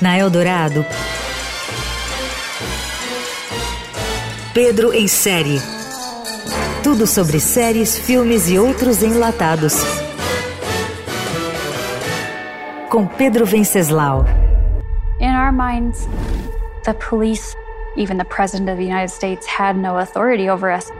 Na Eldorado, Pedro em série. Tudo sobre séries, filmes e outros enlatados. Com Pedro Venceslau. In our minds, the police, even the President of the United States, had no authority over us.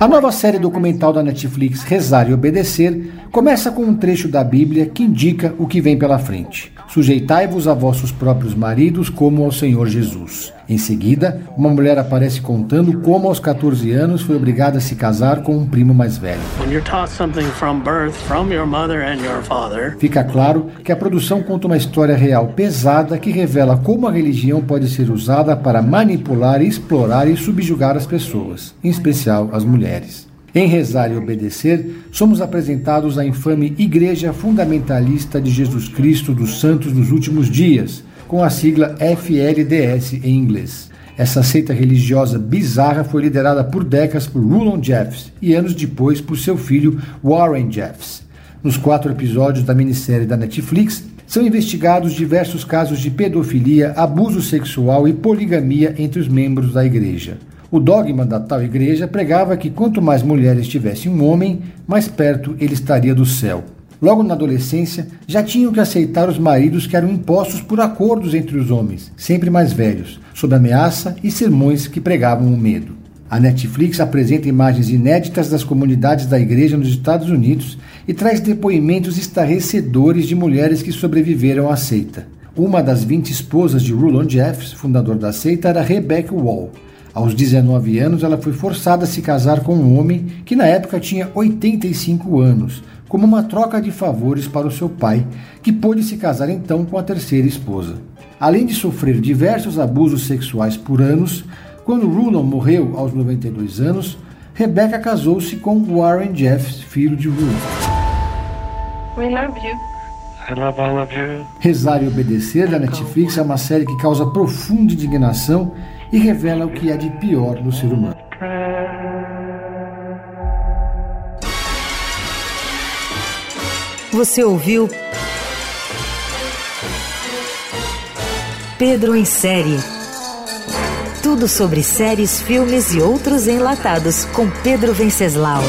A nova série documental da Netflix, Rezar e Obedecer, começa com um trecho da Bíblia que indica o que vem pela frente. Sujeitai-vos a vossos próprios maridos como ao Senhor Jesus. Em seguida, uma mulher aparece contando como aos 14 anos foi obrigada a se casar com um primo mais velho. Fica claro que a produção conta uma história real pesada que revela como a religião pode ser usada para manipular, explorar e subjugar as pessoas, em especial as mulheres. Em rezar e obedecer, somos apresentados à infame Igreja Fundamentalista de Jesus Cristo dos Santos dos Últimos Dias, com a sigla FLDS em inglês. Essa seita religiosa bizarra foi liderada por décadas por Rulon Jeffs e anos depois por seu filho Warren Jeffs. Nos quatro episódios da minissérie da Netflix, são investigados diversos casos de pedofilia, abuso sexual e poligamia entre os membros da igreja. O dogma da tal igreja pregava que quanto mais mulheres tivesse um homem, mais perto ele estaria do céu. Logo na adolescência, já tinham que aceitar os maridos que eram impostos por acordos entre os homens, sempre mais velhos, sob ameaça e sermões que pregavam o medo. A Netflix apresenta imagens inéditas das comunidades da igreja nos Estados Unidos e traz depoimentos estarrecedores de mulheres que sobreviveram à seita. Uma das 20 esposas de Rulon Jeffs, fundador da seita, era Rebecca Wall, aos 19 anos, ela foi forçada a se casar com um homem que na época tinha 85 anos, como uma troca de favores para o seu pai, que pôde se casar então com a terceira esposa. Além de sofrer diversos abusos sexuais por anos, quando Rulon morreu aos 92 anos, Rebecca casou-se com Warren Jeffs, filho de Rulon. We love you. I love all of you. Rezar e Obedecer da Netflix é uma série que causa profunda indignação e revela o que há de pior no ser humano. Você ouviu Pedro em série. Tudo sobre séries, filmes e outros enlatados com Pedro Venceslau.